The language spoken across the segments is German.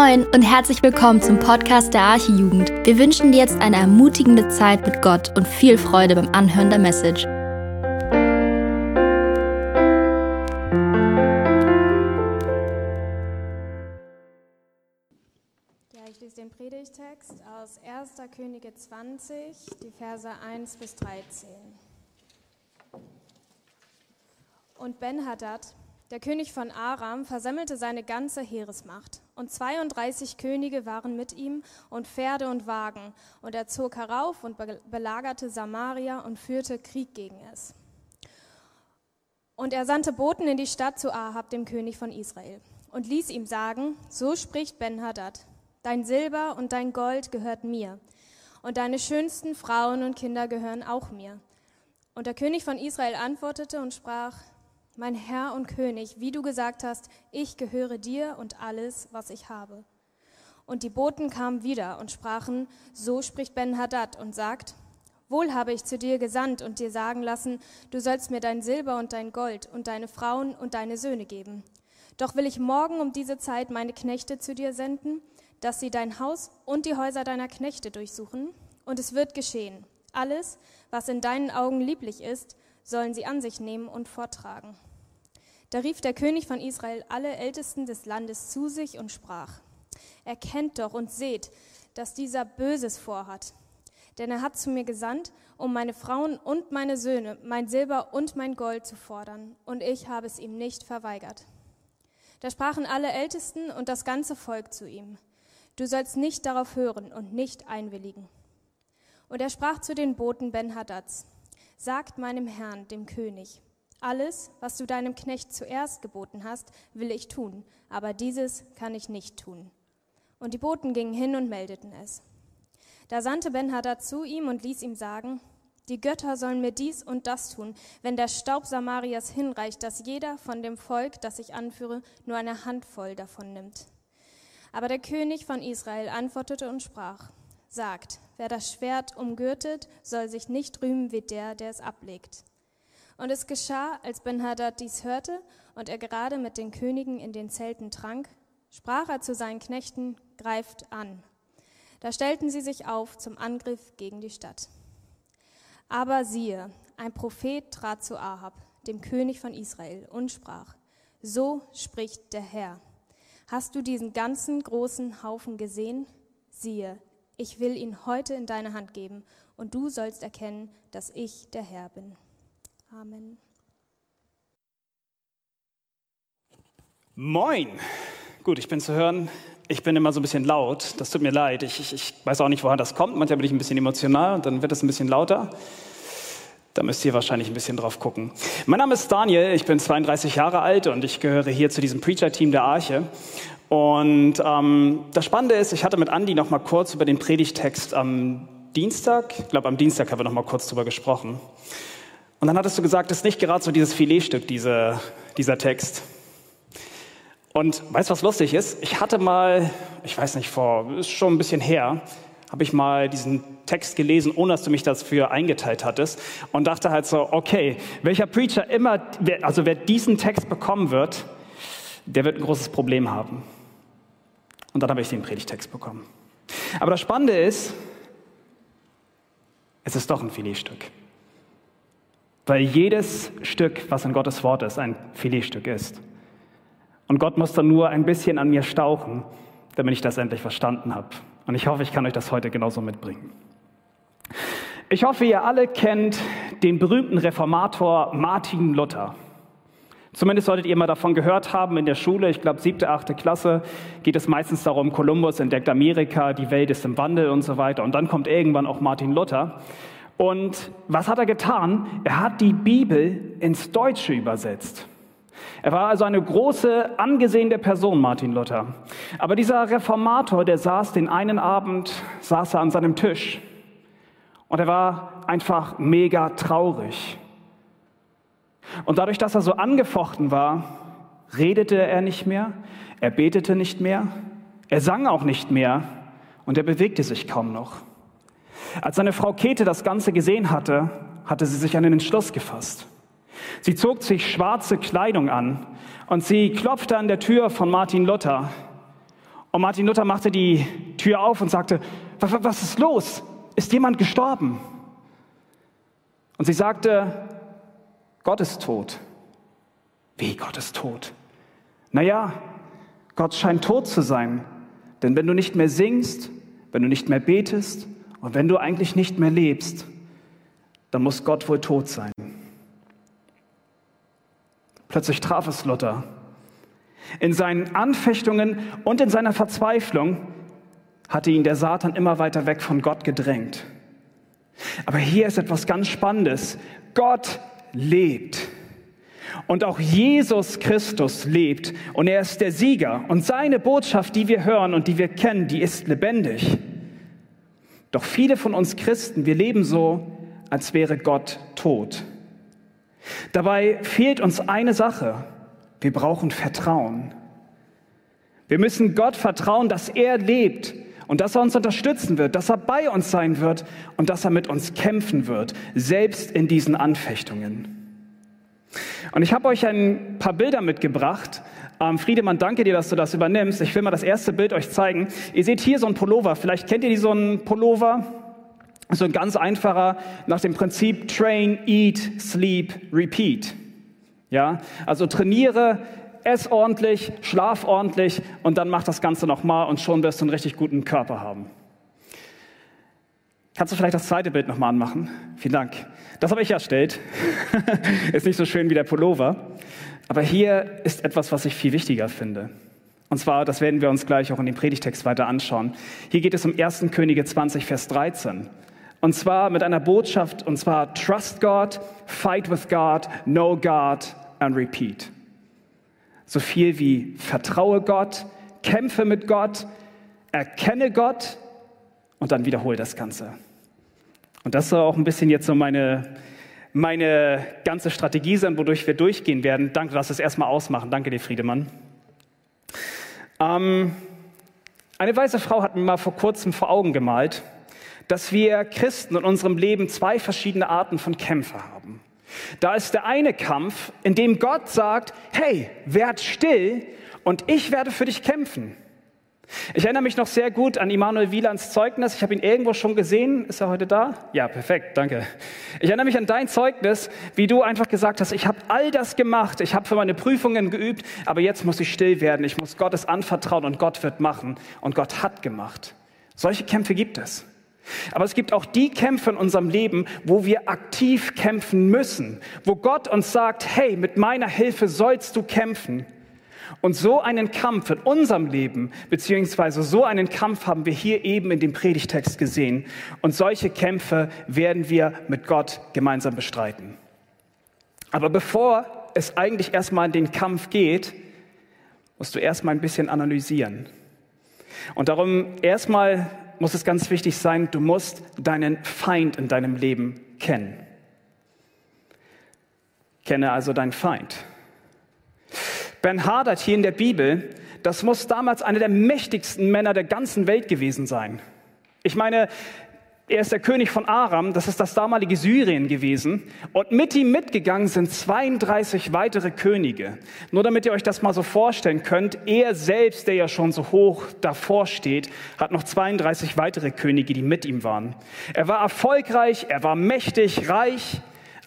Moin und herzlich willkommen zum Podcast der Archijugend. Wir wünschen dir jetzt eine ermutigende Zeit mit Gott und viel Freude beim Anhören der Message. Ja, ich lese den Predigtext aus 1. Könige 20, die Verse 1 bis 13. Und Ben-Hadad, der König von Aram, versammelte seine ganze Heeresmacht. Und 32 Könige waren mit ihm und Pferde und Wagen. Und er zog herauf und belagerte Samaria und führte Krieg gegen es. Und er sandte Boten in die Stadt zu Ahab, dem König von Israel, und ließ ihm sagen, so spricht Ben-Hadad, dein Silber und dein Gold gehört mir, und deine schönsten Frauen und Kinder gehören auch mir. Und der König von Israel antwortete und sprach, mein Herr und König, wie du gesagt hast, ich gehöre dir und alles, was ich habe. Und die Boten kamen wieder und sprachen, so spricht Ben-Hadad und sagt, Wohl habe ich zu dir gesandt und dir sagen lassen, du sollst mir dein Silber und dein Gold und deine Frauen und deine Söhne geben. Doch will ich morgen um diese Zeit meine Knechte zu dir senden, dass sie dein Haus und die Häuser deiner Knechte durchsuchen. Und es wird geschehen. Alles, was in deinen Augen lieblich ist, sollen sie an sich nehmen und vortragen. Da rief der König von Israel alle Ältesten des Landes zu sich und sprach, Erkennt doch und seht, dass dieser Böses vorhat. Denn er hat zu mir gesandt, um meine Frauen und meine Söhne, mein Silber und mein Gold zu fordern, und ich habe es ihm nicht verweigert. Da sprachen alle Ältesten und das ganze Volk zu ihm, Du sollst nicht darauf hören und nicht einwilligen. Und er sprach zu den Boten Ben-Hadads, Sagt meinem Herrn, dem König, alles, was du deinem Knecht zuerst geboten hast, will ich tun, aber dieses kann ich nicht tun. Und die Boten gingen hin und meldeten es. Da sandte Ben-Hadad zu ihm und ließ ihm sagen, die Götter sollen mir dies und das tun, wenn der Staub Samarias hinreicht, dass jeder von dem Volk, das ich anführe, nur eine Handvoll davon nimmt. Aber der König von Israel antwortete und sprach, sagt, wer das Schwert umgürtet, soll sich nicht rühmen wie der, der es ablegt. Und es geschah, als Ben-Hadad dies hörte und er gerade mit den Königen in den Zelten trank, sprach er zu seinen Knechten, greift an. Da stellten sie sich auf zum Angriff gegen die Stadt. Aber siehe, ein Prophet trat zu Ahab, dem König von Israel, und sprach, so spricht der Herr. Hast du diesen ganzen großen Haufen gesehen? Siehe, ich will ihn heute in deine Hand geben, und du sollst erkennen, dass ich der Herr bin. Amen. Moin. Gut, ich bin zu hören. Ich bin immer so ein bisschen laut. Das tut mir leid. Ich, ich, ich weiß auch nicht, woher das kommt. Manchmal bin ich ein bisschen emotional und dann wird es ein bisschen lauter. Da müsst ihr wahrscheinlich ein bisschen drauf gucken. Mein Name ist Daniel, ich bin 32 Jahre alt und ich gehöre hier zu diesem Preacher-Team der Arche. Und ähm, das Spannende ist, ich hatte mit Andi noch mal kurz über den Predigtext am Dienstag, ich glaube am Dienstag haben wir noch mal kurz drüber gesprochen. Und dann hattest du gesagt, das ist nicht gerade so dieses Filetstück, diese, dieser Text. Und weißt du, was lustig ist? Ich hatte mal, ich weiß nicht, vor, ist schon ein bisschen her, habe ich mal diesen Text gelesen, ohne dass du mich dafür eingeteilt hattest und dachte halt so, okay, welcher Preacher immer, also wer diesen Text bekommen wird, der wird ein großes Problem haben. Und dann habe ich den Predigtext bekommen. Aber das Spannende ist, es ist doch ein Filetstück. Weil jedes Stück, was in Gottes Wort ist, ein Filetstück ist. Und Gott muss dann nur ein bisschen an mir stauchen, damit ich das endlich verstanden habe. Und ich hoffe, ich kann euch das heute genauso mitbringen. Ich hoffe, ihr alle kennt den berühmten Reformator Martin Luther. Zumindest solltet ihr mal davon gehört haben in der Schule, ich glaube siebte, achte Klasse, geht es meistens darum, Kolumbus entdeckt Amerika, die Welt ist im Wandel und so weiter. Und dann kommt irgendwann auch Martin Luther. Und was hat er getan? Er hat die Bibel ins Deutsche übersetzt. Er war also eine große, angesehene Person, Martin Luther. Aber dieser Reformator, der saß den einen Abend, saß er an seinem Tisch und er war einfach mega traurig. Und dadurch, dass er so angefochten war, redete er nicht mehr, er betete nicht mehr, er sang auch nicht mehr und er bewegte sich kaum noch. Als seine Frau Käthe das Ganze gesehen hatte, hatte sie sich einen Entschluss gefasst. Sie zog sich schwarze Kleidung an und sie klopfte an der Tür von Martin Luther Und Martin Luther machte die Tür auf und sagte, was ist los? Ist jemand gestorben? Und sie sagte, Gott ist tot. Wie Gott ist tot? Naja, Gott scheint tot zu sein. Denn wenn du nicht mehr singst, wenn du nicht mehr betest und wenn du eigentlich nicht mehr lebst, dann muss Gott wohl tot sein. Plötzlich traf es Luther. In seinen Anfechtungen und in seiner Verzweiflung hatte ihn der Satan immer weiter weg von Gott gedrängt. Aber hier ist etwas ganz Spannendes. Gott lebt. Und auch Jesus Christus lebt und er ist der Sieger. Und seine Botschaft, die wir hören und die wir kennen, die ist lebendig. Doch viele von uns Christen, wir leben so, als wäre Gott tot. Dabei fehlt uns eine Sache. Wir brauchen Vertrauen. Wir müssen Gott vertrauen, dass er lebt und dass er uns unterstützen wird, dass er bei uns sein wird und dass er mit uns kämpfen wird, selbst in diesen Anfechtungen. Und ich habe euch ein paar Bilder mitgebracht. Ähm, Friedemann, danke dir, dass du das übernimmst. Ich will mal das erste Bild euch zeigen. Ihr seht hier so einen Pullover. Vielleicht kennt ihr die so einen Pullover. So ein ganz einfacher nach dem Prinzip Train, Eat, Sleep, Repeat. Ja, also trainiere, ess ordentlich, schlaf ordentlich und dann mach das Ganze nochmal und schon wirst du einen richtig guten Körper haben. Kannst du vielleicht das zweite Bild nochmal anmachen? Vielen Dank. Das habe ich erstellt. ist nicht so schön wie der Pullover. Aber hier ist etwas, was ich viel wichtiger finde. Und zwar, das werden wir uns gleich auch in dem Predigtext weiter anschauen. Hier geht es um 1. Könige 20, Vers 13. Und zwar mit einer Botschaft, und zwar Trust God, Fight with God, Know God and Repeat. So viel wie Vertraue Gott, kämpfe mit Gott, erkenne Gott und dann wiederhole das Ganze. Und das soll auch ein bisschen jetzt so meine, meine ganze Strategie sein, wodurch wir durchgehen werden. Danke, lass es erstmal ausmachen. Danke dir, Friedemann. Ähm, eine weiße Frau hat mir mal vor kurzem vor Augen gemalt, dass wir Christen in unserem Leben zwei verschiedene Arten von Kämpfer haben. Da ist der eine Kampf, in dem Gott sagt, hey, werd still und ich werde für dich kämpfen. Ich erinnere mich noch sehr gut an Immanuel Wielands Zeugnis. Ich habe ihn irgendwo schon gesehen. Ist er heute da? Ja, perfekt, danke. Ich erinnere mich an dein Zeugnis, wie du einfach gesagt hast, ich habe all das gemacht, ich habe für meine Prüfungen geübt, aber jetzt muss ich still werden. Ich muss Gottes anvertrauen und Gott wird machen. Und Gott hat gemacht. Solche Kämpfe gibt es. Aber es gibt auch die Kämpfe in unserem Leben, wo wir aktiv kämpfen müssen, wo Gott uns sagt, hey, mit meiner Hilfe sollst du kämpfen. Und so einen Kampf in unserem Leben, beziehungsweise so einen Kampf haben wir hier eben in dem Predigtext gesehen. Und solche Kämpfe werden wir mit Gott gemeinsam bestreiten. Aber bevor es eigentlich erstmal in den Kampf geht, musst du erstmal ein bisschen analysieren. Und darum erstmal muss es ganz wichtig sein, du musst deinen Feind in deinem Leben kennen. Kenne also deinen Feind. Ben Hadad hier in der Bibel, das muss damals einer der mächtigsten Männer der ganzen Welt gewesen sein. Ich meine, er ist der König von Aram, das ist das damalige Syrien gewesen. Und mit ihm mitgegangen sind 32 weitere Könige. Nur damit ihr euch das mal so vorstellen könnt, er selbst, der ja schon so hoch davor steht, hat noch 32 weitere Könige, die mit ihm waren. Er war erfolgreich, er war mächtig, reich.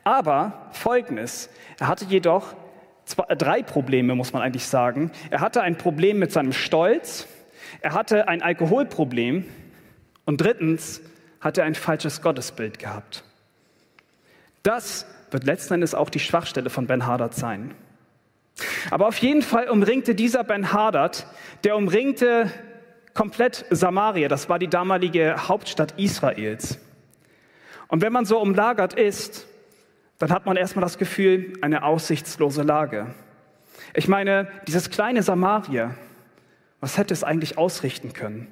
Aber Folgendes, er hatte jedoch zwei, drei Probleme, muss man eigentlich sagen. Er hatte ein Problem mit seinem Stolz, er hatte ein Alkoholproblem und drittens, hat er ein falsches Gottesbild gehabt. Das wird letzten Endes auch die Schwachstelle von Ben Hadad sein. Aber auf jeden Fall umringte dieser Ben Hadad, der umringte komplett Samaria, das war die damalige Hauptstadt Israels. Und wenn man so umlagert ist, dann hat man erstmal das Gefühl, eine aussichtslose Lage. Ich meine, dieses kleine Samaria, was hätte es eigentlich ausrichten können?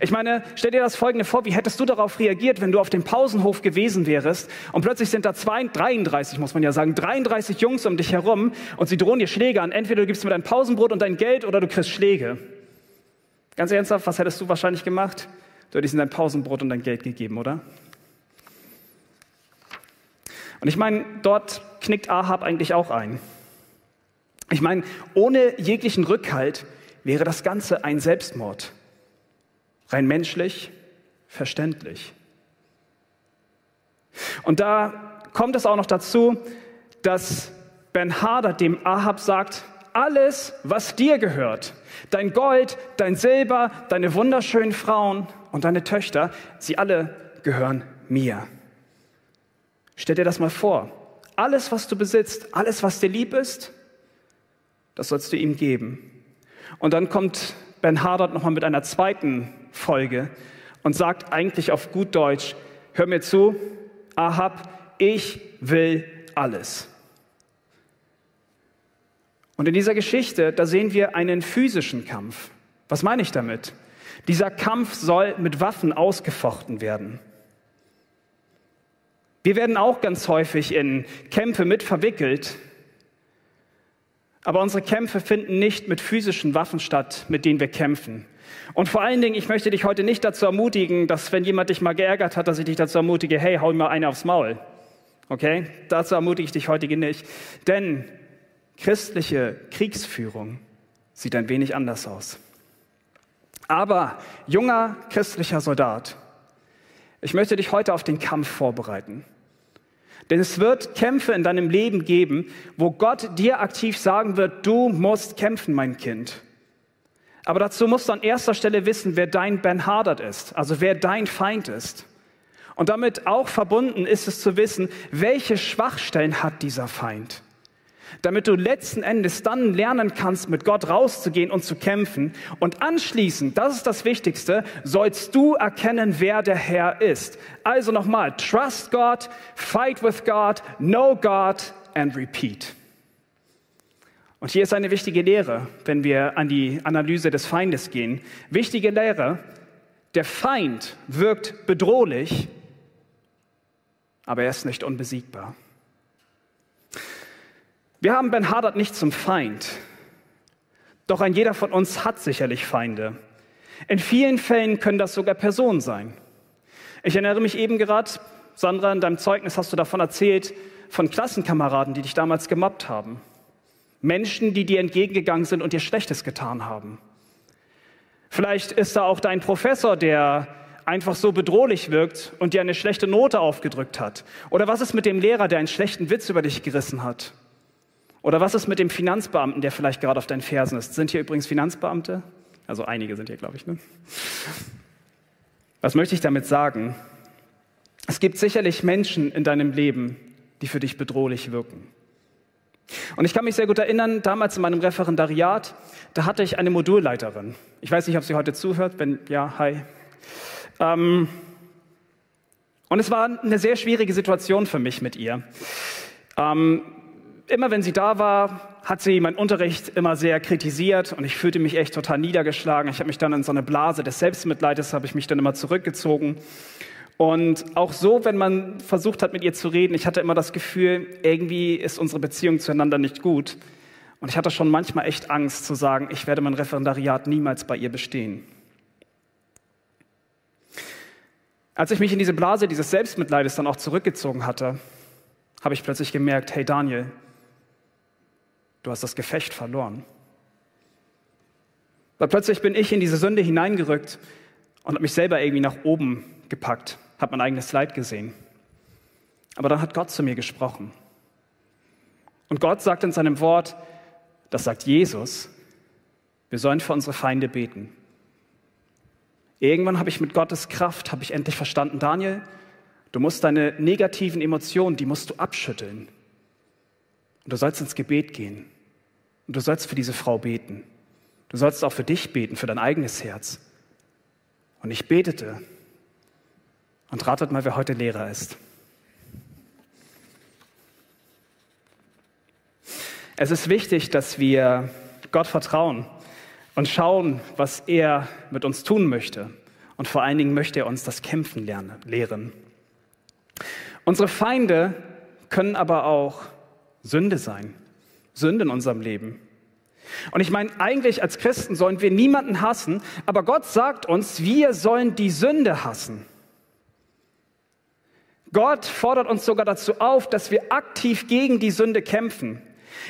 Ich meine, stell dir das Folgende vor, wie hättest du darauf reagiert, wenn du auf dem Pausenhof gewesen wärst und plötzlich sind da zwei, 33, muss man ja sagen, 33 Jungs um dich herum und sie drohen dir Schläge an. Entweder du gibst mir dein Pausenbrot und dein Geld oder du kriegst Schläge. Ganz ernsthaft, was hättest du wahrscheinlich gemacht? Du hättest ihnen dein Pausenbrot und dein Geld gegeben, oder? Und ich meine, dort knickt Ahab eigentlich auch ein. Ich meine, ohne jeglichen Rückhalt wäre das Ganze ein Selbstmord. Rein menschlich, verständlich. Und da kommt es auch noch dazu, dass Ben Hadad dem Ahab sagt, alles, was dir gehört, dein Gold, dein Silber, deine wunderschönen Frauen und deine Töchter, sie alle gehören mir. Stell dir das mal vor. Alles, was du besitzt, alles, was dir lieb ist, das sollst du ihm geben. Und dann kommt Ben Hadad nochmal mit einer zweiten Folge und sagt eigentlich auf gut Deutsch, hör mir zu, Ahab, ich will alles. Und in dieser Geschichte, da sehen wir einen physischen Kampf. Was meine ich damit? Dieser Kampf soll mit Waffen ausgefochten werden. Wir werden auch ganz häufig in Kämpfe mit verwickelt, aber unsere Kämpfe finden nicht mit physischen Waffen statt, mit denen wir kämpfen. Und vor allen Dingen, ich möchte dich heute nicht dazu ermutigen, dass wenn jemand dich mal geärgert hat, dass ich dich dazu ermutige, hey, hau mal eine aufs Maul. Okay? Dazu ermutige ich dich heute nicht. Denn christliche Kriegsführung sieht ein wenig anders aus. Aber junger christlicher Soldat, ich möchte dich heute auf den Kampf vorbereiten. Denn es wird Kämpfe in deinem Leben geben, wo Gott dir aktiv sagen wird, du musst kämpfen, mein Kind. Aber dazu musst du an erster Stelle wissen, wer dein Ben Hadad ist, also wer dein Feind ist. Und damit auch verbunden ist es zu wissen, welche Schwachstellen hat dieser Feind damit du letzten Endes dann lernen kannst, mit Gott rauszugehen und zu kämpfen. Und anschließend, das ist das Wichtigste, sollst du erkennen, wer der Herr ist. Also nochmal, trust God, fight with God, know God and repeat. Und hier ist eine wichtige Lehre, wenn wir an die Analyse des Feindes gehen. Wichtige Lehre, der Feind wirkt bedrohlich, aber er ist nicht unbesiegbar. Wir haben Ben Hadad nicht zum Feind, doch ein jeder von uns hat sicherlich Feinde. In vielen Fällen können das sogar Personen sein. Ich erinnere mich eben gerade, Sandra, in deinem Zeugnis hast du davon erzählt, von Klassenkameraden, die dich damals gemobbt haben. Menschen, die dir entgegengegangen sind und dir Schlechtes getan haben. Vielleicht ist da auch dein Professor, der einfach so bedrohlich wirkt und dir eine schlechte Note aufgedrückt hat. Oder was ist mit dem Lehrer, der einen schlechten Witz über dich gerissen hat? Oder was ist mit dem Finanzbeamten, der vielleicht gerade auf deinen Fersen ist? Sind hier übrigens Finanzbeamte? Also einige sind hier, glaube ich. Ne? Was möchte ich damit sagen? Es gibt sicherlich Menschen in deinem Leben, die für dich bedrohlich wirken. Und ich kann mich sehr gut erinnern, damals in meinem Referendariat, da hatte ich eine Modulleiterin. Ich weiß nicht, ob sie heute zuhört. Wenn ja, hi. Ähm, und es war eine sehr schwierige Situation für mich mit ihr. Ähm, immer wenn sie da war, hat sie meinen Unterricht immer sehr kritisiert und ich fühlte mich echt total niedergeschlagen. Ich habe mich dann in so eine Blase des Selbstmitleides, habe ich mich dann immer zurückgezogen. Und auch so, wenn man versucht hat, mit ihr zu reden, ich hatte immer das Gefühl, irgendwie ist unsere Beziehung zueinander nicht gut. Und ich hatte schon manchmal echt Angst zu sagen, ich werde mein Referendariat niemals bei ihr bestehen. Als ich mich in diese Blase dieses Selbstmitleides dann auch zurückgezogen hatte, habe ich plötzlich gemerkt, hey Daniel, Du hast das Gefecht verloren. Weil plötzlich bin ich in diese Sünde hineingerückt und habe mich selber irgendwie nach oben gepackt, habe mein eigenes Leid gesehen. Aber dann hat Gott zu mir gesprochen. Und Gott sagt in seinem Wort, das sagt Jesus, wir sollen für unsere Feinde beten. Irgendwann habe ich mit Gottes Kraft, habe ich endlich verstanden, Daniel, du musst deine negativen Emotionen, die musst du abschütteln. Und du sollst ins Gebet gehen. Und du sollst für diese Frau beten. Du sollst auch für dich beten, für dein eigenes Herz. Und ich betete. Und ratet mal, wer heute Lehrer ist. Es ist wichtig, dass wir Gott vertrauen und schauen, was er mit uns tun möchte. Und vor allen Dingen möchte er uns das Kämpfen lernen, lehren. Unsere Feinde können aber auch Sünde sein. Sünde in unserem Leben. Und ich meine, eigentlich als Christen sollen wir niemanden hassen, aber Gott sagt uns, wir sollen die Sünde hassen. Gott fordert uns sogar dazu auf, dass wir aktiv gegen die Sünde kämpfen.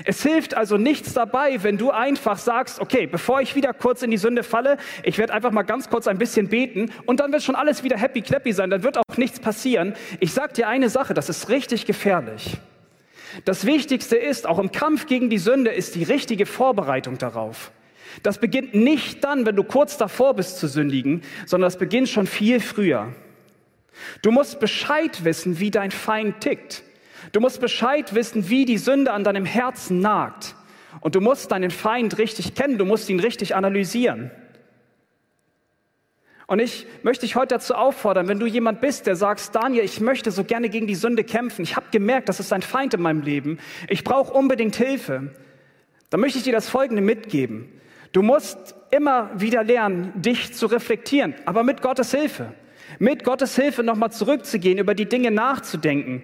Es hilft also nichts dabei, wenn du einfach sagst, okay, bevor ich wieder kurz in die Sünde falle, ich werde einfach mal ganz kurz ein bisschen beten und dann wird schon alles wieder happy clappy sein, dann wird auch nichts passieren. Ich sag dir eine Sache, das ist richtig gefährlich. Das Wichtigste ist, auch im Kampf gegen die Sünde, ist die richtige Vorbereitung darauf. Das beginnt nicht dann, wenn du kurz davor bist zu sündigen, sondern das beginnt schon viel früher. Du musst Bescheid wissen, wie dein Feind tickt. Du musst Bescheid wissen, wie die Sünde an deinem Herzen nagt. Und du musst deinen Feind richtig kennen, du musst ihn richtig analysieren. Und ich möchte dich heute dazu auffordern, wenn du jemand bist, der sagst, Daniel, ich möchte so gerne gegen die Sünde kämpfen. Ich habe gemerkt, das ist ein Feind in meinem Leben. Ich brauche unbedingt Hilfe. Dann möchte ich dir das Folgende mitgeben. Du musst immer wieder lernen, dich zu reflektieren, aber mit Gottes Hilfe. Mit Gottes Hilfe nochmal zurückzugehen, über die Dinge nachzudenken.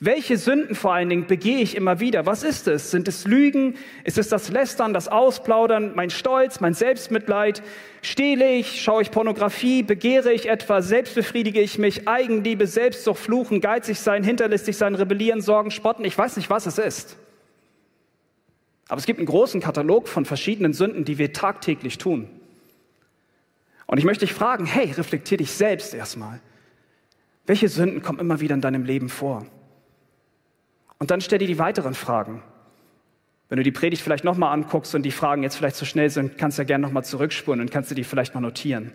Welche Sünden vor allen Dingen begehe ich immer wieder? Was ist es? Sind es Lügen? Ist es das Lästern, das Ausplaudern, mein Stolz, mein Selbstmitleid? Stehle ich? Schaue ich Pornografie? Begehre ich etwa? Selbstbefriedige ich mich? Eigenliebe, Selbstsucht, Fluchen, geizig sein, hinterlistig sein, rebellieren, Sorgen, spotten? Ich weiß nicht, was es ist. Aber es gibt einen großen Katalog von verschiedenen Sünden, die wir tagtäglich tun. Und ich möchte dich fragen, hey, reflektier dich selbst erstmal. Welche Sünden kommen immer wieder in deinem Leben vor? Und dann stell dir die weiteren Fragen. Wenn du die Predigt vielleicht nochmal anguckst und die Fragen jetzt vielleicht zu schnell sind, kannst du ja gerne nochmal zurückspulen und kannst du die vielleicht mal notieren.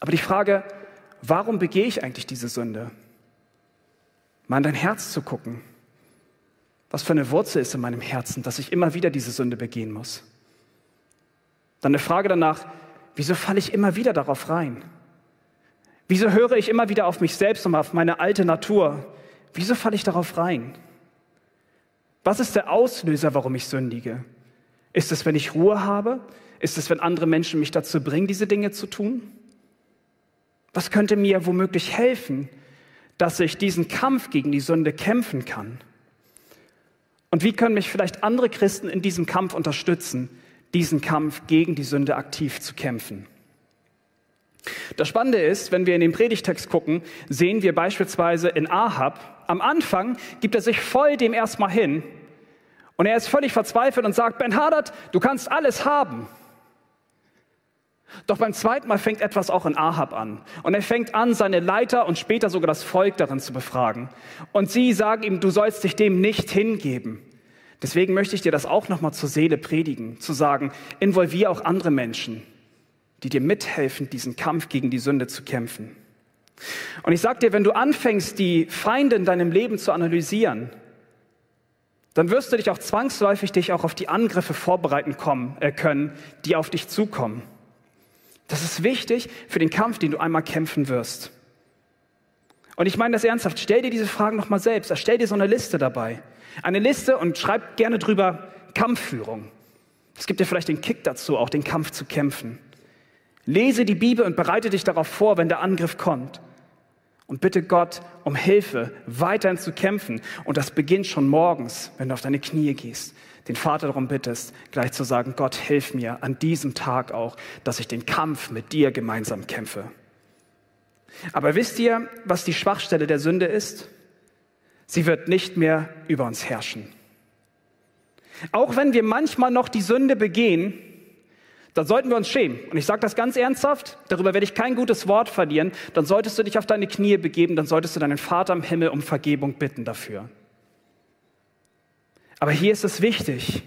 Aber die Frage, warum begehe ich eigentlich diese Sünde? Mal in dein Herz zu gucken. Was für eine Wurzel ist in meinem Herzen, dass ich immer wieder diese Sünde begehen muss? Dann eine Frage danach, wieso falle ich immer wieder darauf rein? Wieso höre ich immer wieder auf mich selbst und auf meine alte Natur? Wieso falle ich darauf rein? Was ist der Auslöser, warum ich sündige? Ist es, wenn ich Ruhe habe? Ist es, wenn andere Menschen mich dazu bringen, diese Dinge zu tun? Was könnte mir womöglich helfen, dass ich diesen Kampf gegen die Sünde kämpfen kann? Und wie können mich vielleicht andere Christen in diesem Kampf unterstützen, diesen Kampf gegen die Sünde aktiv zu kämpfen? Das Spannende ist, wenn wir in den Predigtext gucken, sehen wir beispielsweise in Ahab, am Anfang gibt er sich voll dem erstmal hin und er ist völlig verzweifelt und sagt, Ben Hadad, du kannst alles haben. Doch beim zweiten Mal fängt etwas auch in Ahab an. Und er fängt an, seine Leiter und später sogar das Volk darin zu befragen. Und sie sagen ihm, du sollst dich dem nicht hingeben. Deswegen möchte ich dir das auch nochmal zur Seele predigen, zu sagen, involvier auch andere Menschen, die dir mithelfen, diesen Kampf gegen die Sünde zu kämpfen. Und ich sage dir, wenn du anfängst, die Feinde in deinem Leben zu analysieren, dann wirst du dich auch zwangsläufig dich auch auf die Angriffe vorbereiten kommen, äh, können, die auf dich zukommen. Das ist wichtig für den Kampf, den du einmal kämpfen wirst. Und ich meine das ernsthaft. Stell dir diese Fragen nochmal selbst. Erstell dir so eine Liste dabei. Eine Liste und schreib gerne drüber Kampfführung. Es gibt dir vielleicht den Kick dazu, auch den Kampf zu kämpfen. Lese die Bibel und bereite dich darauf vor, wenn der Angriff kommt. Und bitte Gott um Hilfe, weiterhin zu kämpfen. Und das beginnt schon morgens, wenn du auf deine Knie gehst den Vater darum bittest, gleich zu sagen, Gott, hilf mir an diesem Tag auch, dass ich den Kampf mit dir gemeinsam kämpfe. Aber wisst ihr, was die Schwachstelle der Sünde ist? Sie wird nicht mehr über uns herrschen. Auch wenn wir manchmal noch die Sünde begehen, dann sollten wir uns schämen. Und ich sage das ganz ernsthaft, darüber werde ich kein gutes Wort verlieren. Dann solltest du dich auf deine Knie begeben, dann solltest du deinen Vater im Himmel um Vergebung bitten dafür. Aber hier ist es wichtig,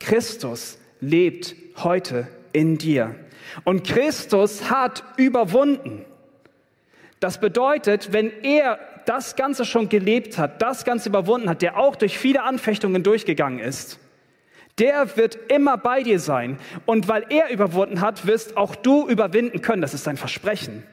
Christus lebt heute in dir. Und Christus hat überwunden. Das bedeutet, wenn er das Ganze schon gelebt hat, das Ganze überwunden hat, der auch durch viele Anfechtungen durchgegangen ist, der wird immer bei dir sein. Und weil er überwunden hat, wirst auch du überwinden können. Das ist ein Versprechen.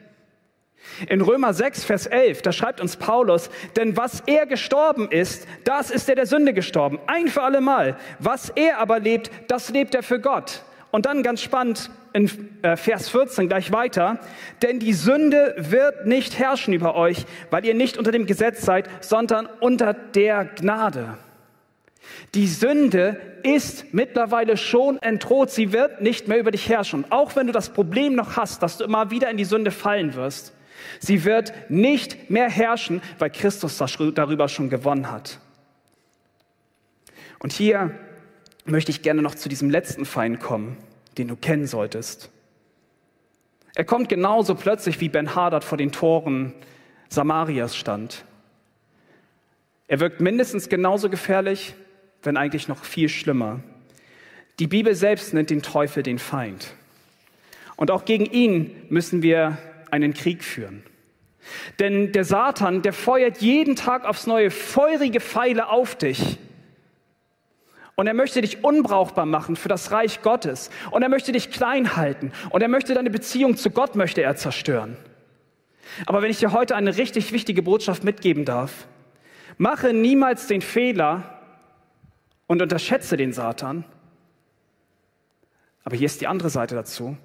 In Römer 6, Vers 11, da schreibt uns Paulus, denn was er gestorben ist, das ist er der Sünde gestorben, ein für alle Mal. Was er aber lebt, das lebt er für Gott. Und dann ganz spannend in äh, Vers 14 gleich weiter, denn die Sünde wird nicht herrschen über euch, weil ihr nicht unter dem Gesetz seid, sondern unter der Gnade. Die Sünde ist mittlerweile schon entroht, sie wird nicht mehr über dich herrschen. Auch wenn du das Problem noch hast, dass du immer wieder in die Sünde fallen wirst, Sie wird nicht mehr herrschen, weil Christus darüber schon gewonnen hat. Und hier möchte ich gerne noch zu diesem letzten Feind kommen, den du kennen solltest. Er kommt genauso plötzlich, wie Ben Hadad vor den Toren Samarias stand. Er wirkt mindestens genauso gefährlich, wenn eigentlich noch viel schlimmer. Die Bibel selbst nennt den Teufel den Feind. Und auch gegen ihn müssen wir einen Krieg führen. Denn der Satan, der feuert jeden Tag aufs neue feurige Pfeile auf dich. Und er möchte dich unbrauchbar machen für das Reich Gottes. Und er möchte dich klein halten. Und er möchte deine Beziehung zu Gott möchte er zerstören. Aber wenn ich dir heute eine richtig wichtige Botschaft mitgeben darf, mache niemals den Fehler und unterschätze den Satan. Aber hier ist die andere Seite dazu.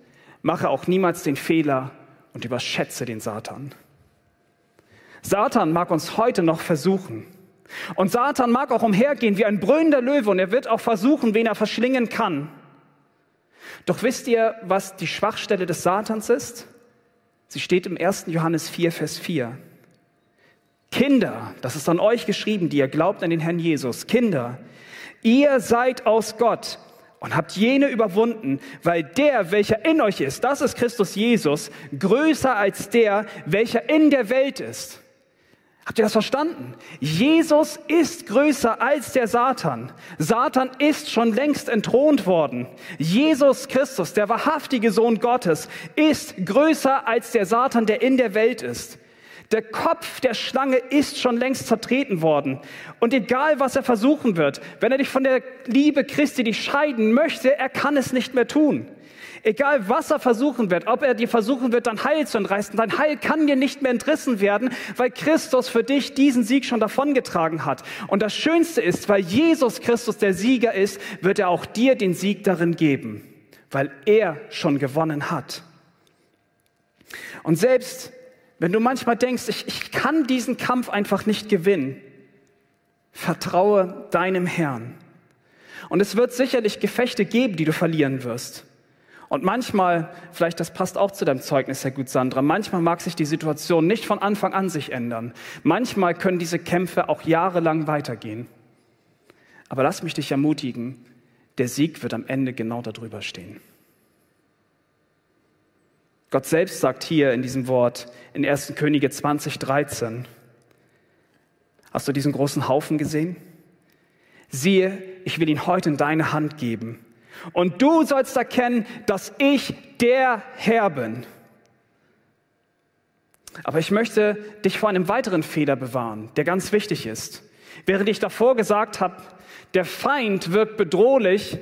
Mache auch niemals den Fehler und überschätze den Satan. Satan mag uns heute noch versuchen. Und Satan mag auch umhergehen wie ein brüllender Löwe und er wird auch versuchen, wen er verschlingen kann. Doch wisst ihr, was die Schwachstelle des Satans ist? Sie steht im 1. Johannes 4, Vers 4. Kinder, das ist an euch geschrieben, die ihr glaubt an den Herrn Jesus. Kinder, ihr seid aus Gott und habt jene überwunden, weil der, welcher in euch ist, das ist Christus Jesus, größer als der, welcher in der Welt ist. Habt ihr das verstanden? Jesus ist größer als der Satan. Satan ist schon längst entthront worden. Jesus Christus, der wahrhaftige Sohn Gottes, ist größer als der Satan, der in der Welt ist. Der Kopf der Schlange ist schon längst zertreten worden. Und egal, was er versuchen wird, wenn er dich von der Liebe Christi dich scheiden möchte, er kann es nicht mehr tun. Egal was er versuchen wird, ob er dir versuchen wird, dein Heil zu entreißen, dein Heil kann dir nicht mehr entrissen werden, weil Christus für dich diesen Sieg schon davongetragen hat. Und das Schönste ist, weil Jesus Christus der Sieger ist, wird er auch dir den Sieg darin geben, weil er schon gewonnen hat. Und selbst wenn du manchmal denkst, ich, ich kann diesen Kampf einfach nicht gewinnen, vertraue deinem Herrn. Und es wird sicherlich Gefechte geben, die du verlieren wirst. Und manchmal, vielleicht das passt auch zu deinem Zeugnis, Herr Gut Sandra, manchmal mag sich die Situation nicht von Anfang an sich ändern. Manchmal können diese Kämpfe auch jahrelang weitergehen. Aber lass mich dich ermutigen, der Sieg wird am Ende genau darüber stehen. Gott selbst sagt hier in diesem Wort in 1. Könige 20, 13, hast du diesen großen Haufen gesehen? Siehe, ich will ihn heute in deine Hand geben und du sollst erkennen, dass ich der Herr bin. Aber ich möchte dich vor einem weiteren Fehler bewahren, der ganz wichtig ist. Während ich davor gesagt habe, der Feind wirkt bedrohlich,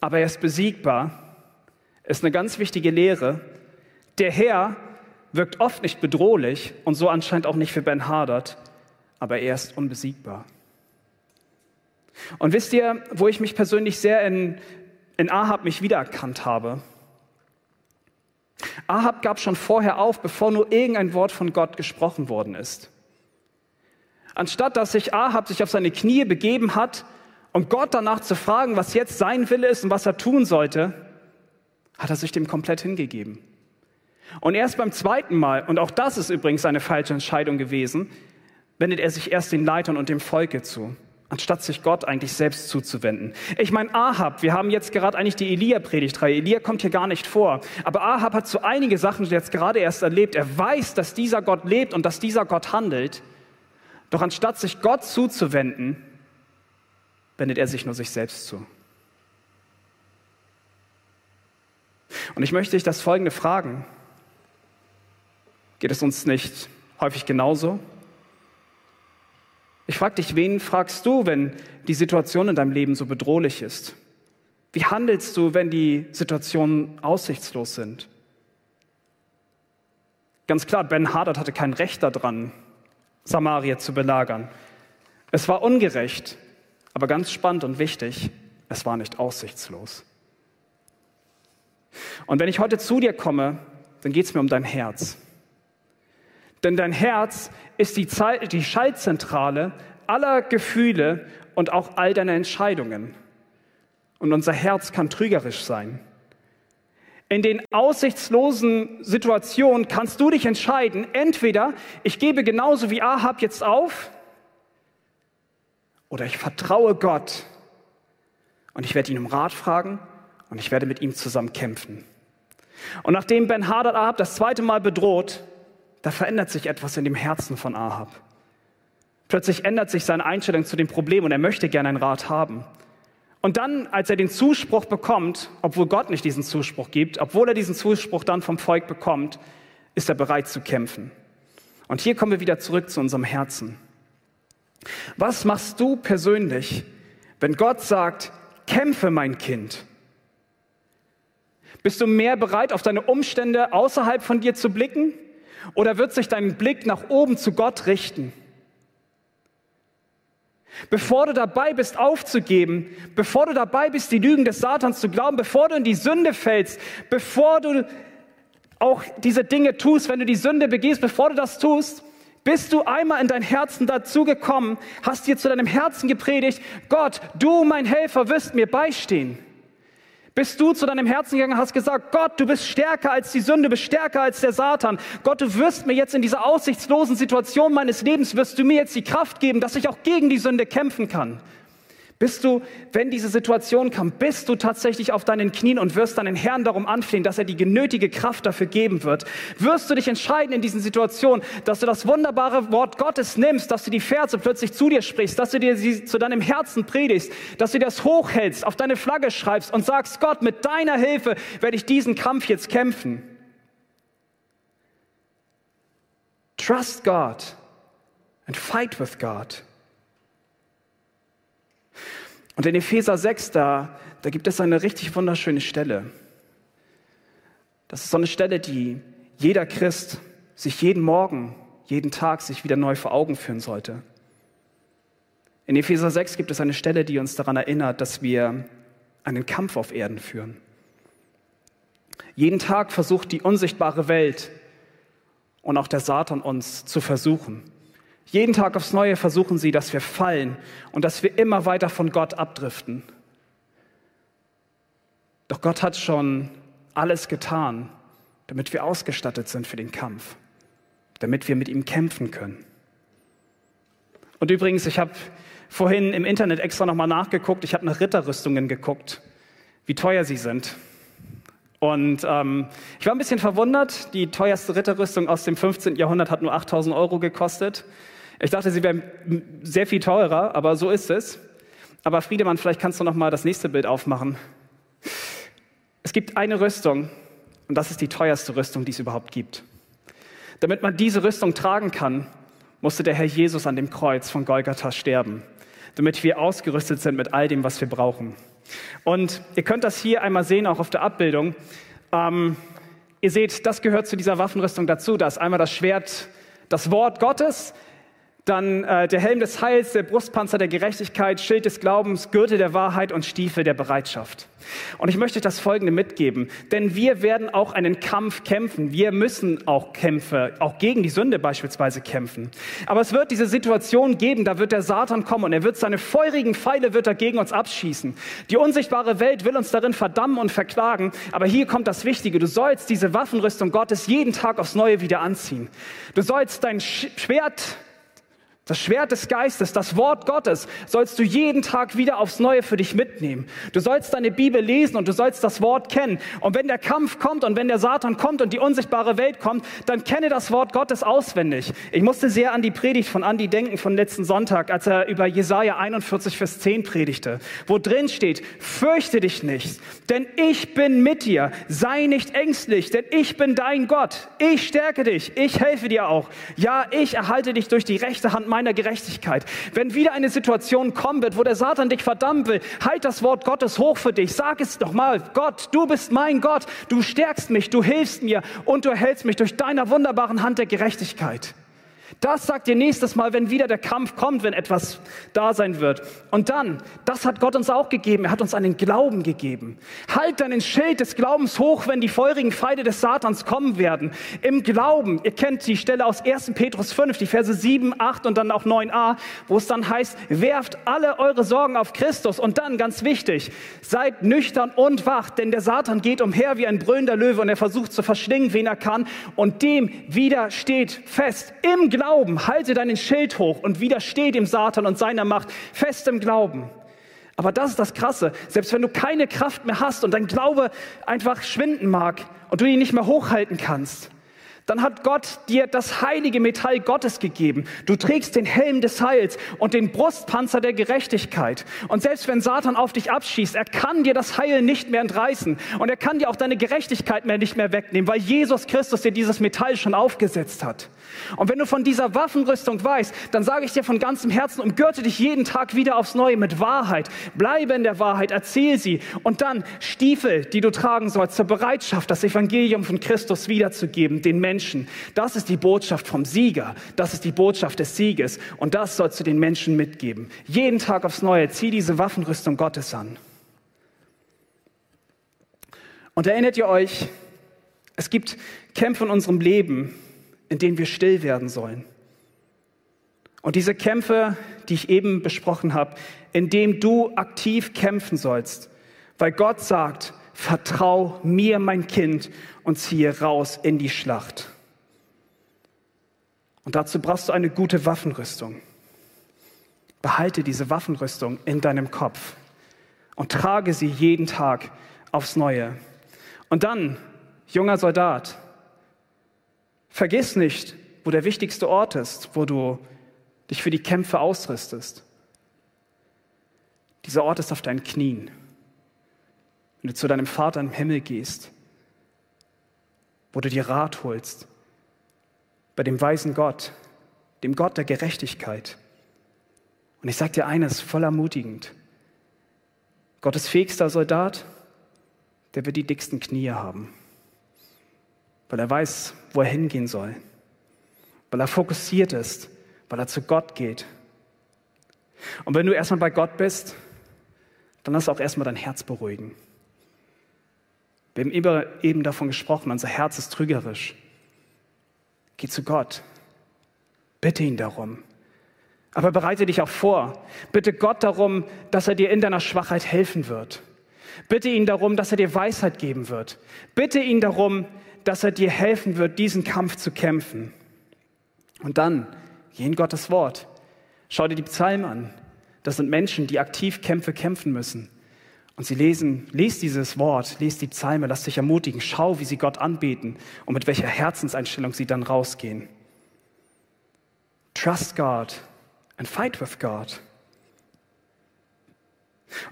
aber er ist besiegbar, ist eine ganz wichtige Lehre. Der Herr wirkt oft nicht bedrohlich und so anscheinend auch nicht für Ben Hadert, aber er ist unbesiegbar. Und wisst ihr, wo ich mich persönlich sehr in in Ahab mich wiedererkannt habe. Ahab gab schon vorher auf, bevor nur irgendein Wort von Gott gesprochen worden ist. Anstatt dass sich Ahab sich auf seine Knie begeben hat, um Gott danach zu fragen, was jetzt sein Wille ist und was er tun sollte, hat er sich dem komplett hingegeben. Und erst beim zweiten Mal, und auch das ist übrigens eine falsche Entscheidung gewesen, wendet er sich erst den Leitern und dem Volke zu anstatt sich Gott eigentlich selbst zuzuwenden. Ich meine, Ahab, wir haben jetzt gerade eigentlich die Elia-Predigtreihe. Elia kommt hier gar nicht vor. Aber Ahab hat so einige Sachen jetzt gerade erst erlebt. Er weiß, dass dieser Gott lebt und dass dieser Gott handelt. Doch anstatt sich Gott zuzuwenden, wendet er sich nur sich selbst zu. Und ich möchte dich das folgende fragen. Geht es uns nicht häufig genauso? Ich frage dich, wen fragst du, wenn die Situation in deinem Leben so bedrohlich ist? Wie handelst du, wenn die Situationen aussichtslos sind? Ganz klar, Ben Hadad hatte kein Recht daran, Samaria zu belagern. Es war ungerecht, aber ganz spannend und wichtig, es war nicht aussichtslos. Und wenn ich heute zu dir komme, dann geht es mir um dein Herz. Denn dein Herz ist die, Zeit, die Schaltzentrale aller Gefühle und auch all deiner Entscheidungen. Und unser Herz kann trügerisch sein. In den aussichtslosen Situationen kannst du dich entscheiden, entweder ich gebe genauso wie Ahab jetzt auf oder ich vertraue Gott Und ich werde ihn um Rat fragen und ich werde mit ihm zusammen kämpfen. Und nachdem Ben Hadad Ahab das zweite Mal bedroht, da verändert sich etwas in dem Herzen von Ahab. Plötzlich ändert sich seine Einstellung zu dem Problem und er möchte gerne einen Rat haben. Und dann, als er den Zuspruch bekommt, obwohl Gott nicht diesen Zuspruch gibt, obwohl er diesen Zuspruch dann vom Volk bekommt, ist er bereit zu kämpfen. Und hier kommen wir wieder zurück zu unserem Herzen. Was machst du persönlich, wenn Gott sagt, kämpfe mein Kind? Bist du mehr bereit, auf deine Umstände außerhalb von dir zu blicken? Oder wird sich dein Blick nach oben zu Gott richten? Bevor du dabei bist, aufzugeben, bevor du dabei bist, die Lügen des Satans zu glauben, bevor du in die Sünde fällst, bevor du auch diese Dinge tust, wenn du die Sünde begehst, bevor du das tust, bist du einmal in dein Herzen dazu gekommen, hast dir zu deinem Herzen gepredigt, Gott, du mein Helfer wirst mir beistehen. Bist du zu deinem Herzen gegangen hast gesagt, Gott, du bist stärker als die Sünde, bist stärker als der Satan. Gott, du wirst mir jetzt in dieser aussichtslosen Situation meines Lebens, wirst du mir jetzt die Kraft geben, dass ich auch gegen die Sünde kämpfen kann. Bist du, wenn diese Situation kam, bist du tatsächlich auf deinen Knien und wirst deinen Herrn darum anflehen, dass er die genötige Kraft dafür geben wird? Wirst du dich entscheiden in diesen Situationen, dass du das wunderbare Wort Gottes nimmst, dass du die Verse plötzlich zu dir sprichst, dass du dir sie zu deinem Herzen predigst, dass du das hochhältst, auf deine Flagge schreibst und sagst, Gott, mit deiner Hilfe werde ich diesen Kampf jetzt kämpfen. Trust God and fight with God. Und in Epheser 6, da, da gibt es eine richtig wunderschöne Stelle. Das ist so eine Stelle, die jeder Christ sich jeden Morgen, jeden Tag sich wieder neu vor Augen führen sollte. In Epheser 6 gibt es eine Stelle, die uns daran erinnert, dass wir einen Kampf auf Erden führen. Jeden Tag versucht die unsichtbare Welt und auch der Satan uns zu versuchen. Jeden Tag aufs Neue versuchen sie, dass wir fallen und dass wir immer weiter von Gott abdriften. Doch Gott hat schon alles getan, damit wir ausgestattet sind für den Kampf, damit wir mit ihm kämpfen können. Und übrigens, ich habe vorhin im Internet extra nochmal nachgeguckt, ich habe nach Ritterrüstungen geguckt, wie teuer sie sind. Und ähm, ich war ein bisschen verwundert, die teuerste Ritterrüstung aus dem 15. Jahrhundert hat nur 8000 Euro gekostet. Ich dachte, sie wären sehr viel teurer, aber so ist es. Aber Friedemann, vielleicht kannst du noch mal das nächste Bild aufmachen. Es gibt eine Rüstung und das ist die teuerste Rüstung, die es überhaupt gibt. Damit man diese Rüstung tragen kann, musste der Herr Jesus an dem Kreuz von Golgatha sterben, damit wir ausgerüstet sind mit all dem, was wir brauchen. Und ihr könnt das hier einmal sehen, auch auf der Abbildung. Ähm, ihr seht, das gehört zu dieser Waffenrüstung dazu. Da ist einmal das Schwert, das Wort Gottes, dann äh, der Helm des Heils, der Brustpanzer der Gerechtigkeit, Schild des Glaubens, Gürtel der Wahrheit und Stiefel der Bereitschaft. Und ich möchte das Folgende mitgeben, denn wir werden auch einen Kampf kämpfen. Wir müssen auch Kämpfe, auch gegen die Sünde beispielsweise kämpfen. Aber es wird diese Situation geben, da wird der Satan kommen und er wird seine feurigen Pfeile wird er gegen uns abschießen. Die unsichtbare Welt will uns darin verdammen und verklagen. Aber hier kommt das Wichtige. Du sollst diese Waffenrüstung Gottes jeden Tag aufs Neue wieder anziehen. Du sollst dein Schwert das Schwert des Geistes, das Wort Gottes, sollst du jeden Tag wieder aufs Neue für dich mitnehmen. Du sollst deine Bibel lesen und du sollst das Wort kennen. Und wenn der Kampf kommt und wenn der Satan kommt und die unsichtbare Welt kommt, dann kenne das Wort Gottes auswendig. Ich musste sehr an die Predigt von Andi denken von letzten Sonntag, als er über Jesaja 41, Vers 10 predigte, wo drin steht, fürchte dich nicht, denn ich bin mit dir. Sei nicht ängstlich, denn ich bin dein Gott. Ich stärke dich. Ich helfe dir auch. Ja, ich erhalte dich durch die rechte Hand meiner meiner Gerechtigkeit. Wenn wieder eine Situation kommen wird, wo der Satan dich verdammen will, halt das Wort Gottes hoch für dich. Sag es doch mal, Gott, du bist mein Gott. Du stärkst mich, du hilfst mir und du erhältst mich durch deiner wunderbaren Hand der Gerechtigkeit. Das sagt ihr nächstes Mal, wenn wieder der Kampf kommt, wenn etwas da sein wird. Und dann, das hat Gott uns auch gegeben. Er hat uns einen Glauben gegeben. Halt deinen Schild des Glaubens hoch, wenn die feurigen Feinde des Satans kommen werden. Im Glauben, ihr kennt die Stelle aus 1. Petrus 5, die Verse 7, 8 und dann auch 9a, wo es dann heißt, werft alle eure Sorgen auf Christus. Und dann, ganz wichtig, seid nüchtern und wach, denn der Satan geht umher wie ein brüllender Löwe und er versucht zu verschlingen, wen er kann. Und dem widersteht fest im Glauben Glauben, halte deinen Schild hoch und widersteh dem Satan und seiner Macht fest im Glauben. Aber das ist das Krasse. Selbst wenn du keine Kraft mehr hast und dein Glaube einfach schwinden mag und du ihn nicht mehr hochhalten kannst, dann hat Gott dir das heilige Metall Gottes gegeben. Du trägst den Helm des Heils und den Brustpanzer der Gerechtigkeit. Und selbst wenn Satan auf dich abschießt, er kann dir das Heil nicht mehr entreißen. Und er kann dir auch deine Gerechtigkeit mehr nicht mehr wegnehmen, weil Jesus Christus dir dieses Metall schon aufgesetzt hat. Und wenn du von dieser Waffenrüstung weißt, dann sage ich dir von ganzem Herzen, umgürte dich jeden Tag wieder aufs Neue mit Wahrheit. Bleibe in der Wahrheit, erzähl sie. Und dann Stiefel, die du tragen sollst, zur Bereitschaft, das Evangelium von Christus wiederzugeben, den Menschen Menschen. Das ist die Botschaft vom Sieger. Das ist die Botschaft des Sieges. Und das sollst du den Menschen mitgeben. Jeden Tag aufs Neue. Zieh diese Waffenrüstung Gottes an. Und erinnert ihr euch, es gibt Kämpfe in unserem Leben, in denen wir still werden sollen. Und diese Kämpfe, die ich eben besprochen habe, in denen du aktiv kämpfen sollst, weil Gott sagt, vertrau mir, mein Kind, und ziehe raus in die Schlacht. Und dazu brauchst du eine gute Waffenrüstung. Behalte diese Waffenrüstung in deinem Kopf und trage sie jeden Tag aufs Neue. Und dann, junger Soldat, vergiss nicht, wo der wichtigste Ort ist, wo du dich für die Kämpfe ausrüstest. Dieser Ort ist auf deinen Knien. Wenn du zu deinem Vater im Himmel gehst, wo du dir Rat holst, bei dem weisen Gott, dem Gott der Gerechtigkeit. Und ich sage dir eines, voll ermutigend. Gottes fähigster Soldat, der wird die dicksten Knie haben, weil er weiß, wo er hingehen soll, weil er fokussiert ist, weil er zu Gott geht. Und wenn du erstmal bei Gott bist, dann lass auch erstmal dein Herz beruhigen. Wir haben eben davon gesprochen, unser Herz ist trügerisch. Geh zu Gott. Bitte ihn darum. Aber bereite dich auch vor. Bitte Gott darum, dass er dir in deiner Schwachheit helfen wird. Bitte ihn darum, dass er dir Weisheit geben wird. Bitte ihn darum, dass er dir helfen wird, diesen Kampf zu kämpfen. Und dann geh in Gottes Wort. Schau dir die Psalmen an. Das sind Menschen, die aktiv Kämpfe kämpfen müssen. Und sie lesen, lest dieses Wort, lest die Psalme, lass dich ermutigen, schau, wie sie Gott anbeten und mit welcher Herzenseinstellung sie dann rausgehen. Trust God and fight with God.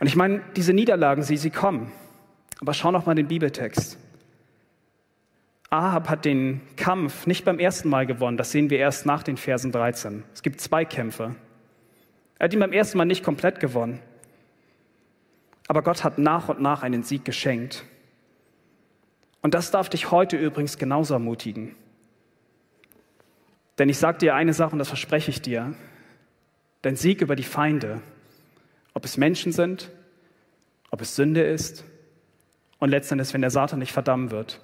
Und ich meine, diese Niederlagen, sie, sie kommen. Aber schau noch mal den Bibeltext. Ahab hat den Kampf nicht beim ersten Mal gewonnen, das sehen wir erst nach den Versen 13. Es gibt zwei Kämpfe. Er hat ihn beim ersten Mal nicht komplett gewonnen. Aber Gott hat nach und nach einen Sieg geschenkt. Und das darf dich heute übrigens genauso ermutigen. Denn ich sage dir eine Sache und das verspreche ich dir. Dein Sieg über die Feinde, ob es Menschen sind, ob es Sünde ist und letztendlich, wenn der Satan nicht verdammen wird,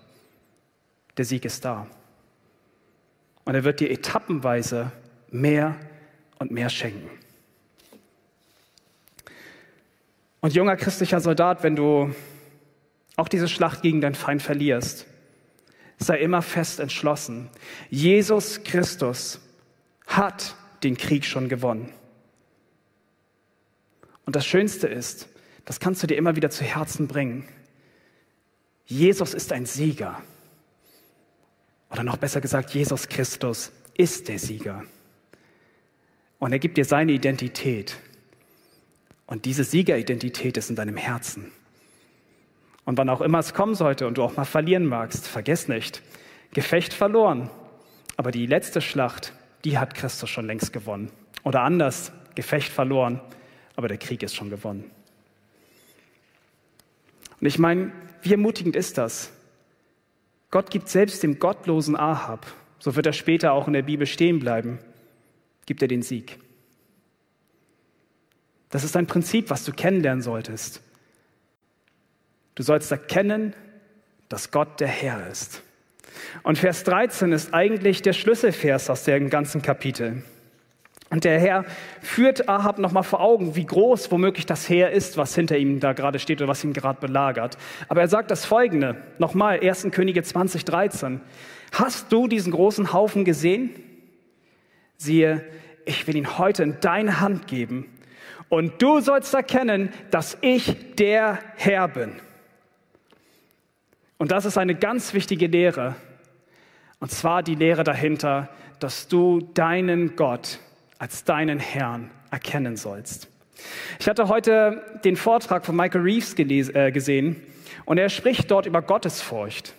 der Sieg ist da. Und er wird dir etappenweise mehr und mehr schenken. Und junger christlicher Soldat, wenn du auch diese Schlacht gegen deinen Feind verlierst, sei immer fest entschlossen. Jesus Christus hat den Krieg schon gewonnen. Und das Schönste ist, das kannst du dir immer wieder zu Herzen bringen. Jesus ist ein Sieger. Oder noch besser gesagt, Jesus Christus ist der Sieger. Und er gibt dir seine Identität. Und diese Siegeridentität ist in deinem Herzen. Und wann auch immer es kommen sollte und du auch mal verlieren magst, vergiss nicht, Gefecht verloren. Aber die letzte Schlacht, die hat Christus schon längst gewonnen. Oder anders, Gefecht verloren, aber der Krieg ist schon gewonnen. Und ich meine, wie ermutigend ist das? Gott gibt selbst dem gottlosen Ahab, so wird er später auch in der Bibel stehen bleiben, gibt er den Sieg. Das ist ein Prinzip, was du kennenlernen solltest. Du sollst erkennen, dass Gott der Herr ist. Und Vers 13 ist eigentlich der Schlüsselvers aus dem ganzen Kapitel. Und der Herr führt Ahab nochmal vor Augen, wie groß womöglich das Heer ist, was hinter ihm da gerade steht oder was ihn gerade belagert. Aber er sagt das Folgende, nochmal, 1. Könige 20, 13. Hast du diesen großen Haufen gesehen? Siehe, ich will ihn heute in deine Hand geben Und du sollst erkennen, dass ich der Herr bin. Und das ist eine ganz wichtige Lehre. Und zwar die Lehre dahinter, dass du deinen Gott als deinen Herrn erkennen sollst. Ich hatte heute den Vortrag von Michael Reeves äh, gesehen und er spricht dort über Gottesfurcht.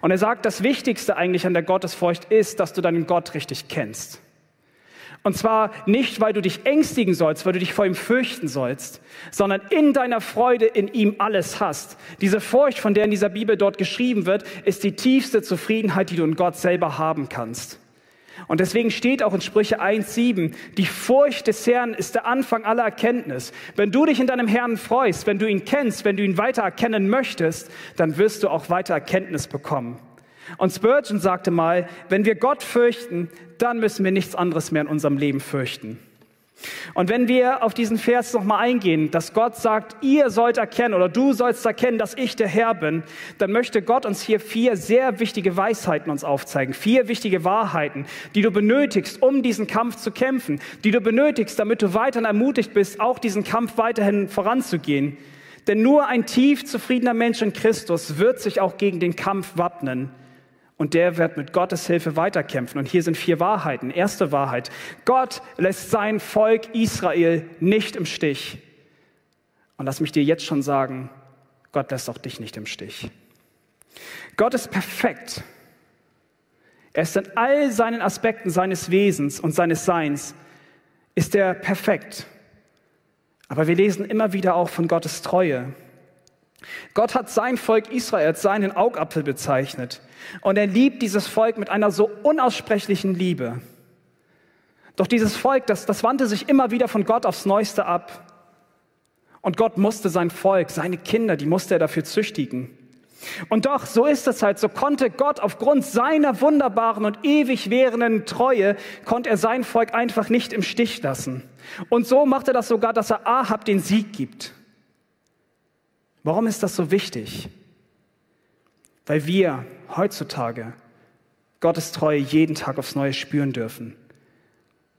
Und er sagt, das Wichtigste eigentlich an der Gottesfurcht ist, dass du deinen Gott richtig kennst. Und zwar nicht, weil du dich ängstigen sollst, weil du dich vor ihm fürchten sollst, sondern in deiner Freude in ihm alles hast. Diese Furcht, von der in dieser Bibel dort geschrieben wird, ist die tiefste Zufriedenheit, die du in Gott selber haben kannst. Und deswegen steht auch in Sprüche 1.7, die Furcht des Herrn ist der Anfang aller Erkenntnis. Wenn du dich in deinem Herrn freust, wenn du ihn kennst, wenn du ihn weiter erkennen möchtest, dann wirst du auch weiter Erkenntnis bekommen. Und Spurgeon sagte mal, wenn wir Gott fürchten, dann müssen wir nichts anderes mehr in unserem Leben fürchten. Und wenn wir auf diesen Vers nochmal eingehen, dass Gott sagt, ihr sollt erkennen oder du sollst erkennen, dass ich der Herr bin, dann möchte Gott uns hier vier sehr wichtige Weisheiten uns aufzeigen, vier wichtige Wahrheiten, die du benötigst, um diesen Kampf zu kämpfen, die du benötigst, damit du weiterhin ermutigt bist, auch diesen Kampf weiterhin voranzugehen. Denn nur ein tief zufriedener Mensch in Christus wird sich auch gegen den Kampf wappnen und der wird mit Gottes Hilfe weiterkämpfen. Und hier sind vier Wahrheiten. Erste Wahrheit. Gott lässt sein Volk Israel nicht im Stich. Und lass mich dir jetzt schon sagen, Gott lässt auch dich nicht im Stich. Gott ist perfekt. Er ist in all seinen Aspekten seines Wesens und seines Seins, ist er perfekt. Aber wir lesen immer wieder auch von Gottes Treue. Gott hat sein Volk Israel als seinen Augapfel bezeichnet. Und er liebt dieses Volk mit einer so unaussprechlichen Liebe. Doch dieses Volk, das, das wandte sich immer wieder von Gott aufs Neueste ab. Und Gott musste sein Volk, seine Kinder, die musste er dafür züchtigen. Und doch, so ist es halt, so konnte Gott aufgrund seiner wunderbaren und ewig währenden Treue, konnte er sein Volk einfach nicht im Stich lassen. Und so macht er das sogar, dass er Ahab den Sieg gibt. Warum ist das so wichtig? Weil wir heutzutage Gottes Treue jeden Tag aufs Neue spüren dürfen.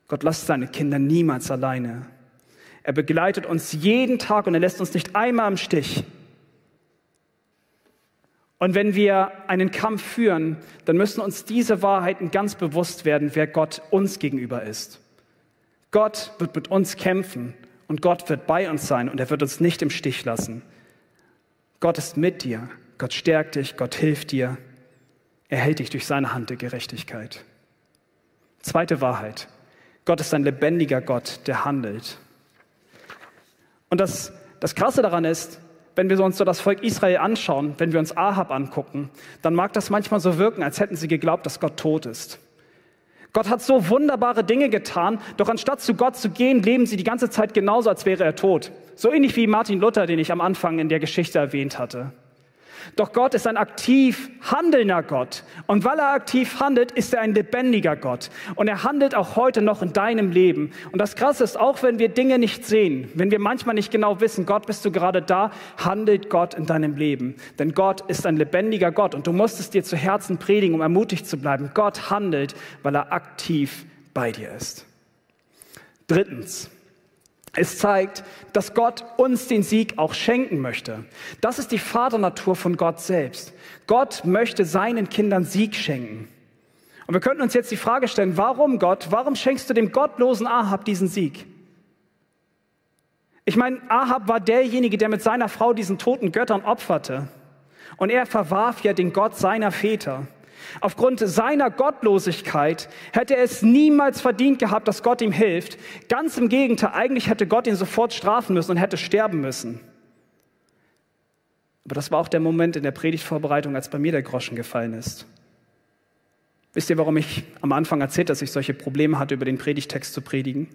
Gott lässt seine Kinder niemals alleine. Er begleitet uns jeden Tag und er lässt uns nicht einmal im Stich. Und wenn wir einen Kampf führen, dann müssen uns diese Wahrheiten ganz bewusst werden, wer Gott uns gegenüber ist. Gott wird mit uns kämpfen und Gott wird bei uns sein und er wird uns nicht im Stich lassen. Gott ist mit dir. Gott stärkt dich. Gott hilft dir. Er hält dich durch seine Hand der Gerechtigkeit. Zweite Wahrheit. Gott ist ein lebendiger Gott, der handelt. Und das, das Krasse daran ist, wenn wir uns so das Volk Israel anschauen, wenn wir uns Ahab angucken, dann mag das manchmal so wirken, als hätten sie geglaubt, dass Gott tot ist. Gott hat so wunderbare Dinge getan, doch anstatt zu Gott zu gehen, leben sie die ganze Zeit genauso, als wäre er tot. So ähnlich wie Martin Luther, den ich am Anfang in der Geschichte erwähnt hatte. Doch Gott ist ein aktiv handelnder Gott. Und weil er aktiv handelt, ist er ein lebendiger Gott. Und er handelt auch heute noch in deinem Leben. Und das Krasse ist, auch wenn wir Dinge nicht sehen, wenn wir manchmal nicht genau wissen, Gott, bist du gerade da, handelt Gott in deinem Leben. Denn Gott ist ein lebendiger Gott. Und du musst es dir zu Herzen predigen, um ermutigt zu bleiben. Gott handelt, weil er aktiv bei dir ist. Drittens. Es zeigt, dass Gott uns den Sieg auch schenken möchte. Das ist die Vaternatur von Gott selbst. Gott möchte seinen Kindern Sieg schenken. Und wir könnten uns jetzt die Frage stellen, warum Gott, warum schenkst du dem gottlosen Ahab diesen Sieg? Ich meine, Ahab war derjenige, der mit seiner Frau diesen toten Göttern opferte. Und er verwarf ja den Gott seiner Väter. Aufgrund seiner Gottlosigkeit hätte er es niemals verdient gehabt, dass Gott ihm hilft. Ganz im Gegenteil, eigentlich hätte Gott ihn sofort strafen müssen und hätte sterben müssen. Aber das war auch der Moment in der Predigtvorbereitung, als bei mir der Groschen gefallen ist. Wisst ihr, warum ich am Anfang erzählt, dass ich solche Probleme hatte, über den Predigtext zu predigen?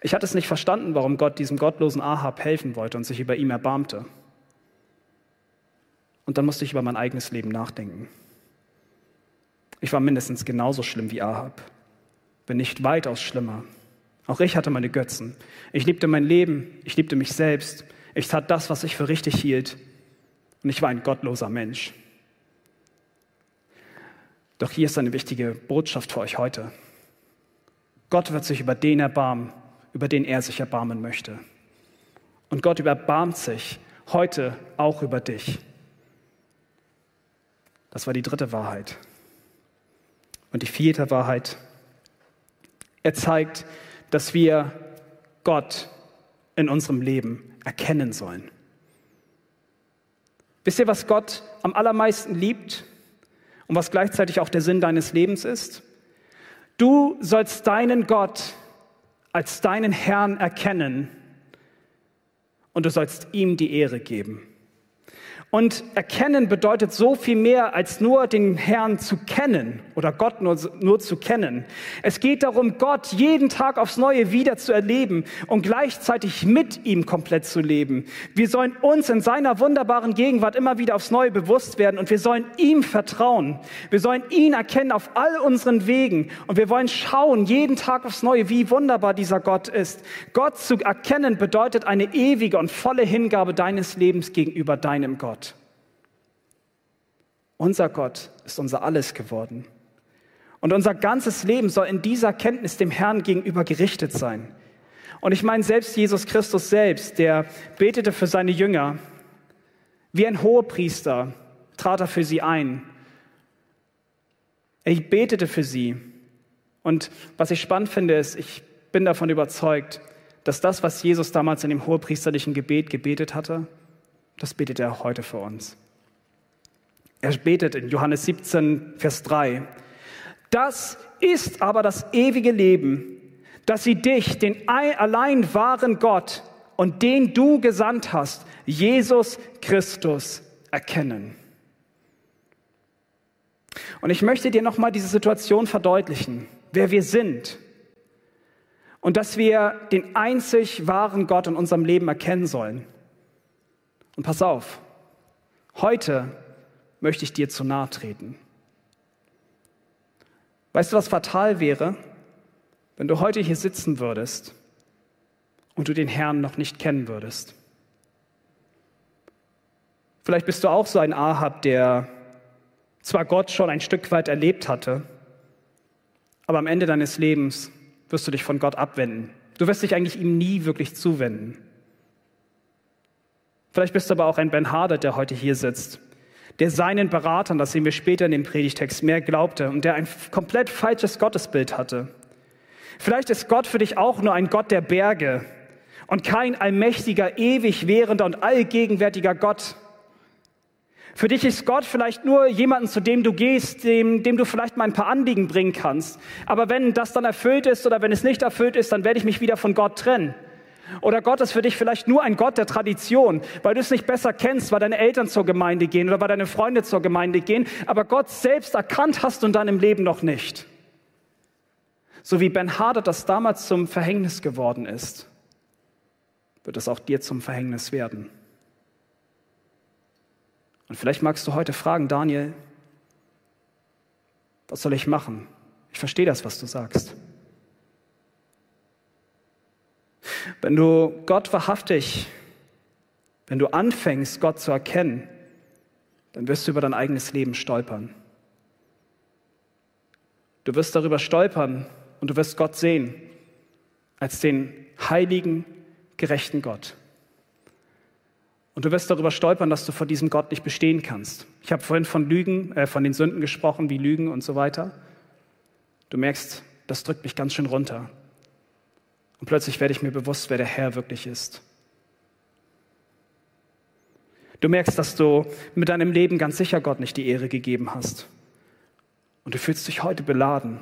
Ich hatte es nicht verstanden, warum Gott diesem gottlosen Ahab helfen wollte und sich über ihm erbarmte. Und dann musste ich über mein eigenes Leben nachdenken. Ich war mindestens genauso schlimm wie Ahab, bin nicht weitaus schlimmer. Auch ich hatte meine Götzen. Ich liebte mein Leben, ich liebte mich selbst. Ich tat das, was ich für richtig hielt. Und ich war ein gottloser Mensch. Doch hier ist eine wichtige Botschaft für euch heute. Gott wird sich über den erbarmen, über den er sich erbarmen möchte. Und Gott überbarmt sich heute auch über dich. Das war die dritte Wahrheit. Und die vierte Wahrheit, er zeigt, dass wir Gott in unserem Leben erkennen sollen. Wisst ihr, was Gott am allermeisten liebt und was gleichzeitig auch der Sinn deines Lebens ist? Du sollst deinen Gott als deinen Herrn erkennen und du sollst ihm die Ehre geben. Und erkennen bedeutet so viel mehr als nur den Herrn zu kennen oder Gott nur, nur zu kennen. Es geht darum, Gott jeden Tag aufs Neue wieder zu erleben und gleichzeitig mit ihm komplett zu leben. Wir sollen uns in seiner wunderbaren Gegenwart immer wieder aufs Neue bewusst werden und wir sollen ihm vertrauen. Wir sollen ihn erkennen auf all unseren Wegen und wir wollen schauen jeden Tag aufs Neue, wie wunderbar dieser Gott ist. Gott zu erkennen bedeutet eine ewige und volle Hingabe deines Lebens gegenüber deinem Gott. Unser Gott ist unser Alles geworden. Und unser ganzes Leben soll in dieser Kenntnis dem Herrn gegenüber gerichtet sein. Und ich meine, selbst Jesus Christus selbst, der betete für seine Jünger, wie ein Hohepriester trat er für sie ein. Er betete für sie. Und was ich spannend finde, ist, ich bin davon überzeugt, dass das, was Jesus damals in dem hohepriesterlichen Gebet gebetet hatte, das betet er auch heute für uns. Er betet in Johannes 17, Vers 3. Das ist aber das ewige Leben, dass sie dich, den allein wahren Gott und den du gesandt hast, Jesus Christus, erkennen. Und ich möchte dir nochmal diese Situation verdeutlichen, wer wir sind und dass wir den einzig wahren Gott in unserem Leben erkennen sollen. Und pass auf, heute möchte ich dir zu nahe treten. Weißt du, was fatal wäre, wenn du heute hier sitzen würdest und du den Herrn noch nicht kennen würdest? Vielleicht bist du auch so ein Ahab, der zwar Gott schon ein Stück weit erlebt hatte, aber am Ende deines Lebens wirst du dich von Gott abwenden. Du wirst dich eigentlich ihm nie wirklich zuwenden. Vielleicht bist du aber auch ein Ben Hader, der heute hier sitzt der seinen Beratern, das sehen wir später in dem Predigtext, mehr glaubte und der ein komplett falsches Gottesbild hatte. Vielleicht ist Gott für dich auch nur ein Gott der Berge und kein allmächtiger, ewig währender und allgegenwärtiger Gott. Für dich ist Gott vielleicht nur jemanden, zu dem du gehst, dem, dem du vielleicht mal ein paar Anliegen bringen kannst. Aber wenn das dann erfüllt ist oder wenn es nicht erfüllt ist, dann werde ich mich wieder von Gott trennen. Oder Gott ist für dich vielleicht nur ein Gott der Tradition, weil du es nicht besser kennst, weil deine Eltern zur Gemeinde gehen oder weil deine Freunde zur Gemeinde gehen, aber Gott selbst erkannt hast du in deinem Leben noch nicht. So wie Ben Hader das damals zum Verhängnis geworden ist, wird es auch dir zum Verhängnis werden. Und vielleicht magst du heute fragen, Daniel, was soll ich machen? Ich verstehe das, was du sagst. Wenn du Gott wahrhaftig, wenn du anfängst, Gott zu erkennen, dann wirst du über dein eigenes Leben stolpern. Du wirst darüber stolpern und du wirst Gott sehen als den heiligen, gerechten Gott. Und du wirst darüber stolpern, dass du vor diesem Gott nicht bestehen kannst. Ich habe vorhin von Lügen, äh, von den Sünden gesprochen, wie Lügen und so weiter. Du merkst, das drückt mich ganz schön runter. Und plötzlich werde ich mir bewusst, wer der Herr wirklich ist. Du merkst, dass du mit deinem Leben ganz sicher Gott nicht die Ehre gegeben hast. Und du fühlst dich heute beladen,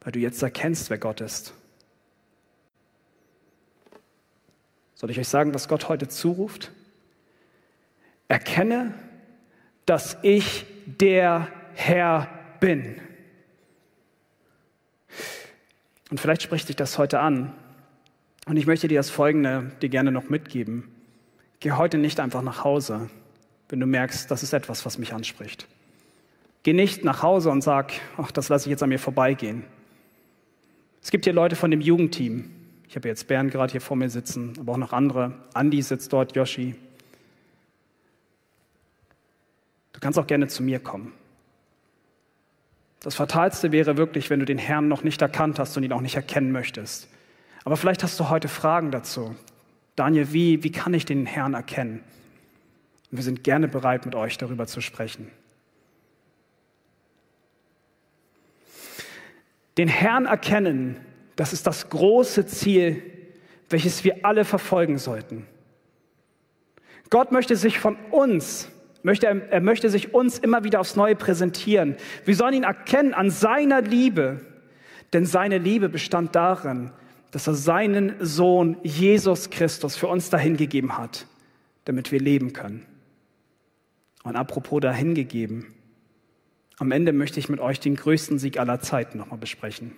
weil du jetzt erkennst, wer Gott ist. Soll ich euch sagen, was Gott heute zuruft? Erkenne, dass ich der Herr bin. Und vielleicht spricht dich das heute an. Und ich möchte dir das Folgende dir gerne noch mitgeben. Geh heute nicht einfach nach Hause, wenn du merkst, das ist etwas, was mich anspricht. Geh nicht nach Hause und sag, ach, das lasse ich jetzt an mir vorbeigehen. Es gibt hier Leute von dem Jugendteam. Ich habe jetzt Bernd gerade hier vor mir sitzen, aber auch noch andere. Andi sitzt dort, Yoshi. Du kannst auch gerne zu mir kommen. Das Fatalste wäre wirklich, wenn du den Herrn noch nicht erkannt hast und ihn auch nicht erkennen möchtest. Aber vielleicht hast du heute Fragen dazu. Daniel, wie, wie kann ich den Herrn erkennen? Und wir sind gerne bereit, mit euch darüber zu sprechen. Den Herrn erkennen, das ist das große Ziel, welches wir alle verfolgen sollten. Gott möchte sich von uns, möchte, er möchte sich uns immer wieder aufs Neue präsentieren. Wir sollen ihn erkennen an seiner Liebe, denn seine Liebe bestand darin, dass er seinen Sohn Jesus Christus für uns dahingegeben hat, damit wir leben können. Und apropos dahingegeben, am Ende möchte ich mit euch den größten Sieg aller Zeiten nochmal besprechen.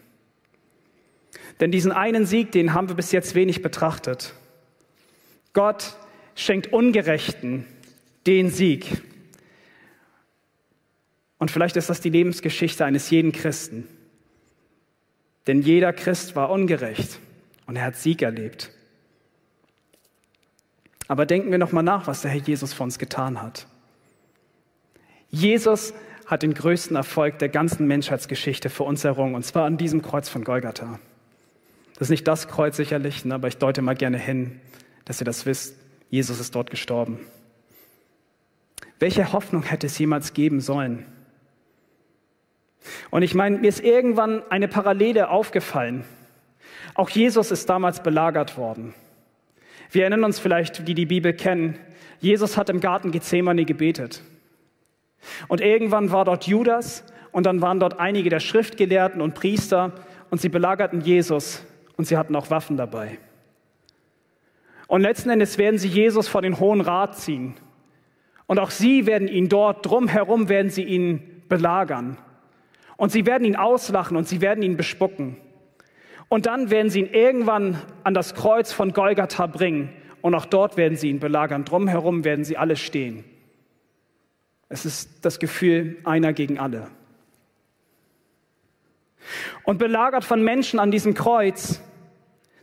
Denn diesen einen Sieg, den haben wir bis jetzt wenig betrachtet. Gott schenkt Ungerechten den Sieg. Und vielleicht ist das die Lebensgeschichte eines jeden Christen. Denn jeder Christ war ungerecht und er hat Sieg erlebt. Aber denken wir nochmal nach, was der Herr Jesus für uns getan hat. Jesus hat den größten Erfolg der ganzen Menschheitsgeschichte für uns errungen, und zwar an diesem Kreuz von Golgatha. Das ist nicht das Kreuz sicherlich, ne, aber ich deute mal gerne hin, dass ihr das wisst. Jesus ist dort gestorben. Welche Hoffnung hätte es jemals geben sollen? Und ich meine, mir ist irgendwann eine Parallele aufgefallen. Auch Jesus ist damals belagert worden. Wir erinnern uns vielleicht, die die Bibel kennen, Jesus hat im Garten Gethsemane gebetet. Und irgendwann war dort Judas und dann waren dort einige der Schriftgelehrten und Priester und sie belagerten Jesus und sie hatten auch Waffen dabei. Und letzten Endes werden sie Jesus vor den Hohen Rat ziehen. Und auch sie werden ihn dort drumherum werden sie ihn belagern. Und sie werden ihn auslachen und sie werden ihn bespucken. Und dann werden sie ihn irgendwann an das Kreuz von Golgatha bringen. Und auch dort werden sie ihn belagern. Drumherum werden sie alle stehen. Es ist das Gefühl einer gegen alle. Und belagert von Menschen an diesem Kreuz,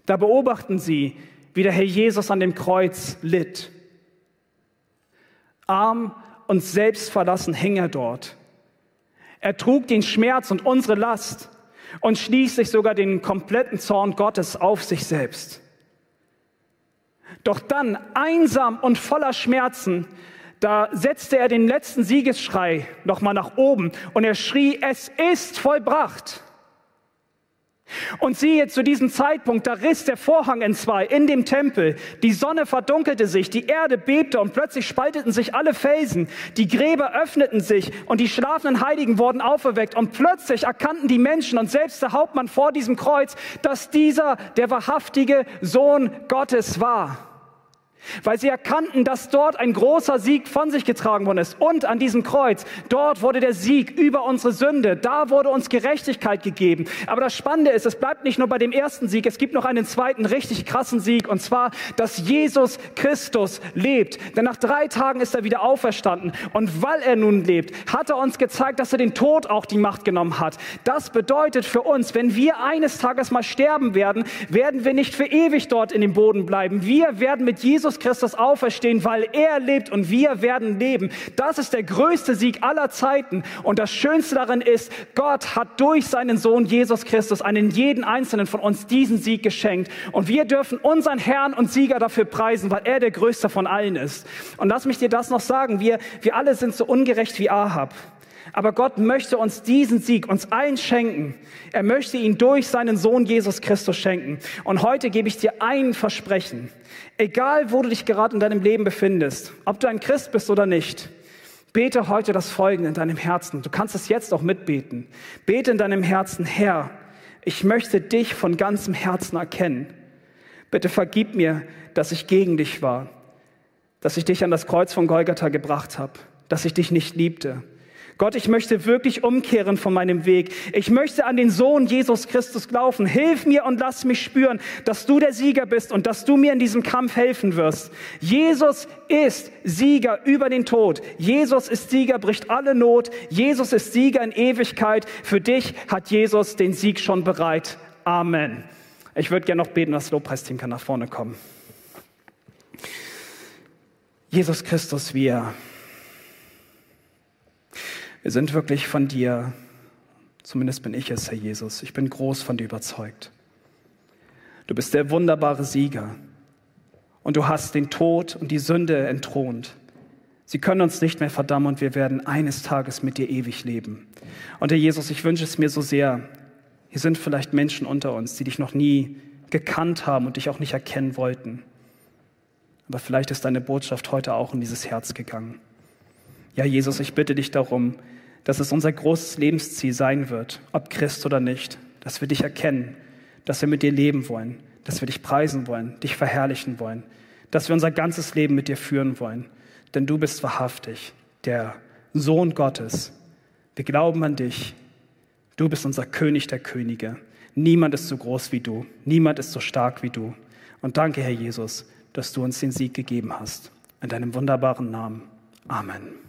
da beobachten sie, wie der Herr Jesus an dem Kreuz litt. Arm und selbstverlassen hing er dort. Er trug den Schmerz und unsere Last und schließlich sogar den kompletten Zorn Gottes auf sich selbst. Doch dann, einsam und voller Schmerzen, da setzte er den letzten Siegesschrei nochmal nach oben und er schrie, es ist vollbracht. Und siehe, zu diesem Zeitpunkt, da riss der Vorhang in zwei in dem Tempel. Die Sonne verdunkelte sich, die Erde bebte und plötzlich spalteten sich alle Felsen. Die Gräber öffneten sich und die schlafenden Heiligen wurden auferweckt. Und plötzlich erkannten die Menschen und selbst der Hauptmann vor diesem Kreuz, dass dieser der wahrhaftige Sohn Gottes war weil sie erkannten, dass dort ein großer Sieg von sich getragen worden ist. Und an diesem Kreuz, dort wurde der Sieg über unsere Sünde, da wurde uns Gerechtigkeit gegeben. Aber das Spannende ist, es bleibt nicht nur bei dem ersten Sieg, es gibt noch einen zweiten richtig krassen Sieg, und zwar, dass Jesus Christus lebt. Denn nach drei Tagen ist er wieder auferstanden. Und weil er nun lebt, hat er uns gezeigt, dass er den Tod auch die Macht genommen hat. Das bedeutet für uns, wenn wir eines Tages mal sterben werden, werden wir nicht für ewig dort in dem Boden bleiben. Wir werden mit Jesus Christus auferstehen, weil er lebt und wir werden leben. Das ist der größte Sieg aller Zeiten. Und das Schönste darin ist, Gott hat durch seinen Sohn Jesus Christus einen jeden einzelnen von uns diesen Sieg geschenkt. Und wir dürfen unseren Herrn und Sieger dafür preisen, weil er der größte von allen ist. Und lass mich dir das noch sagen. Wir, wir alle sind so ungerecht wie Ahab. Aber Gott möchte uns diesen Sieg, uns allen schenken. Er möchte ihn durch seinen Sohn Jesus Christus schenken. Und heute gebe ich dir ein Versprechen. Egal, wo du dich gerade in deinem Leben befindest, ob du ein Christ bist oder nicht, bete heute das Folgende in deinem Herzen. Du kannst es jetzt auch mitbeten. Bete in deinem Herzen, Herr, ich möchte dich von ganzem Herzen erkennen. Bitte vergib mir, dass ich gegen dich war, dass ich dich an das Kreuz von Golgatha gebracht habe, dass ich dich nicht liebte Gott, ich möchte wirklich umkehren von meinem Weg. Ich möchte an den Sohn Jesus Christus glauben. Hilf mir und lass mich spüren, dass du der Sieger bist und dass du mir in diesem Kampf helfen wirst. Jesus ist Sieger über den Tod. Jesus ist Sieger, bricht alle Not. Jesus ist Sieger in Ewigkeit. Für dich hat Jesus den Sieg schon bereit. Amen. Ich würde gerne noch beten, das Lobpreisteam kann nach vorne kommen. Jesus Christus, wir wir sind wirklich von dir, zumindest bin ich es, Herr Jesus, ich bin groß von dir überzeugt. Du bist der wunderbare Sieger. Und du hast den Tod und die Sünde entthront. Sie können uns nicht mehr verdammen und wir werden eines Tages mit dir ewig leben. Und Herr Jesus, ich wünsche es mir so sehr. Hier sind vielleicht Menschen unter uns, die dich noch nie gekannt haben und dich auch nicht erkennen wollten. Aber vielleicht ist deine Botschaft heute auch in dieses Herz gegangen. Ja, Jesus, ich bitte dich darum, dass es unser großes Lebensziel sein wird, ob Christ oder nicht, dass wir dich erkennen, dass wir mit dir leben wollen, dass wir dich preisen wollen, dich verherrlichen wollen, dass wir unser ganzes Leben mit dir führen wollen. Denn du bist wahrhaftig der Sohn Gottes. Wir glauben an dich. Du bist unser König der Könige. Niemand ist so groß wie du. Niemand ist so stark wie du. Und danke, Herr Jesus, dass du uns den Sieg gegeben hast. In deinem wunderbaren Namen. Amen.